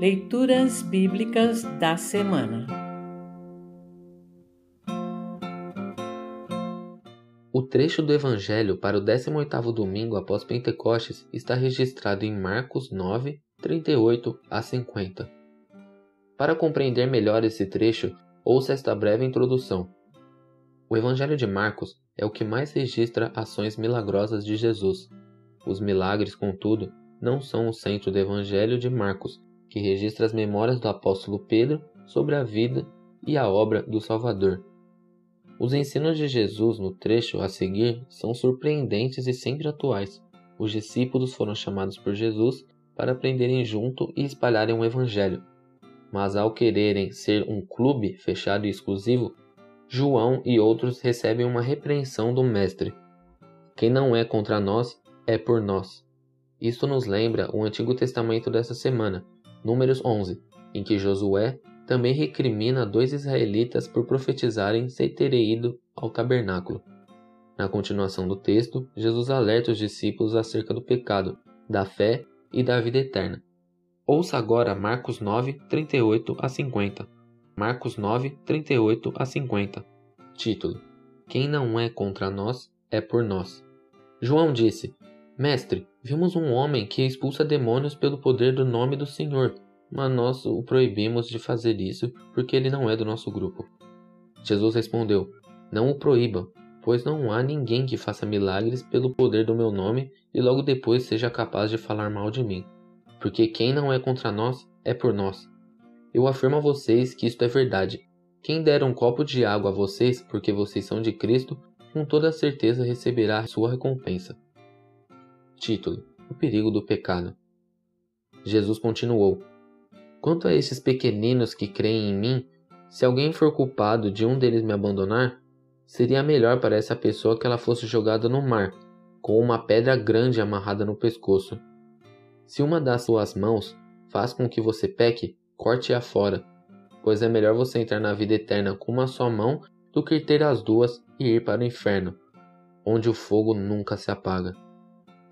Leituras Bíblicas da Semana O trecho do Evangelho para o 18º domingo após Pentecostes está registrado em Marcos 9, 38 a 50. Para compreender melhor esse trecho, ouça esta breve introdução. O Evangelho de Marcos é o que mais registra ações milagrosas de Jesus. Os milagres, contudo, não são o centro do Evangelho de Marcos, que registra as memórias do apóstolo Pedro sobre a vida e a obra do Salvador. Os ensinos de Jesus no trecho a seguir são surpreendentes e sempre atuais. Os discípulos foram chamados por Jesus para aprenderem junto e espalharem o Evangelho. Mas ao quererem ser um clube fechado e exclusivo, João e outros recebem uma repreensão do Mestre. Quem não é contra nós é por nós. Isto nos lembra o Antigo Testamento dessa semana, Números 11, em que Josué também recrimina dois israelitas por profetizarem sem terem ido ao tabernáculo. Na continuação do texto, Jesus alerta os discípulos acerca do pecado, da fé e da vida eterna. Ouça agora Marcos 9, 38 a 50. Marcos 9, 38 a 50. Título: Quem não é contra nós é por nós. João disse: Mestre, vimos um homem que expulsa demônios pelo poder do nome do Senhor mas nós o proibimos de fazer isso porque ele não é do nosso grupo. Jesus respondeu: Não o proíba, pois não há ninguém que faça milagres pelo poder do meu nome e logo depois seja capaz de falar mal de mim. Porque quem não é contra nós é por nós. Eu afirmo a vocês que isto é verdade. Quem der um copo de água a vocês porque vocês são de Cristo, com toda certeza receberá sua recompensa. Título: O perigo do pecado. Jesus continuou: Quanto a esses pequeninos que creem em mim, se alguém for culpado de um deles me abandonar, seria melhor para essa pessoa que ela fosse jogada no mar, com uma pedra grande amarrada no pescoço. Se uma das suas mãos faz com que você peque, corte-a fora, pois é melhor você entrar na vida eterna com uma só mão do que ter as duas e ir para o inferno, onde o fogo nunca se apaga.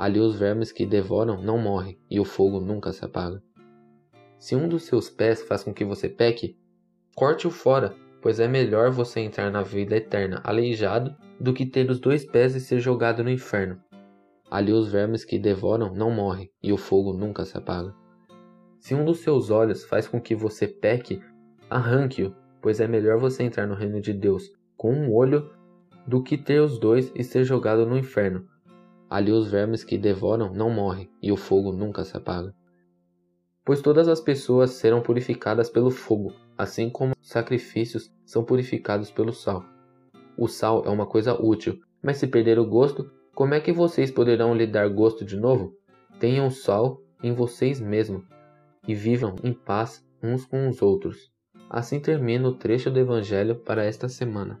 Ali os vermes que devoram não morrem e o fogo nunca se apaga. Se um dos seus pés faz com que você peque, corte-o fora, pois é melhor você entrar na vida eterna aleijado do que ter os dois pés e ser jogado no inferno. Ali os vermes que devoram não morrem e o fogo nunca se apaga. Se um dos seus olhos faz com que você peque, arranque-o, pois é melhor você entrar no reino de Deus com um olho do que ter os dois e ser jogado no inferno. Ali os vermes que devoram não morrem e o fogo nunca se apaga pois todas as pessoas serão purificadas pelo fogo, assim como sacrifícios são purificados pelo sal. O sal é uma coisa útil, mas se perder o gosto, como é que vocês poderão lhe dar gosto de novo? Tenham sal em vocês mesmos e vivam em paz uns com os outros. Assim termina o trecho do Evangelho para esta semana.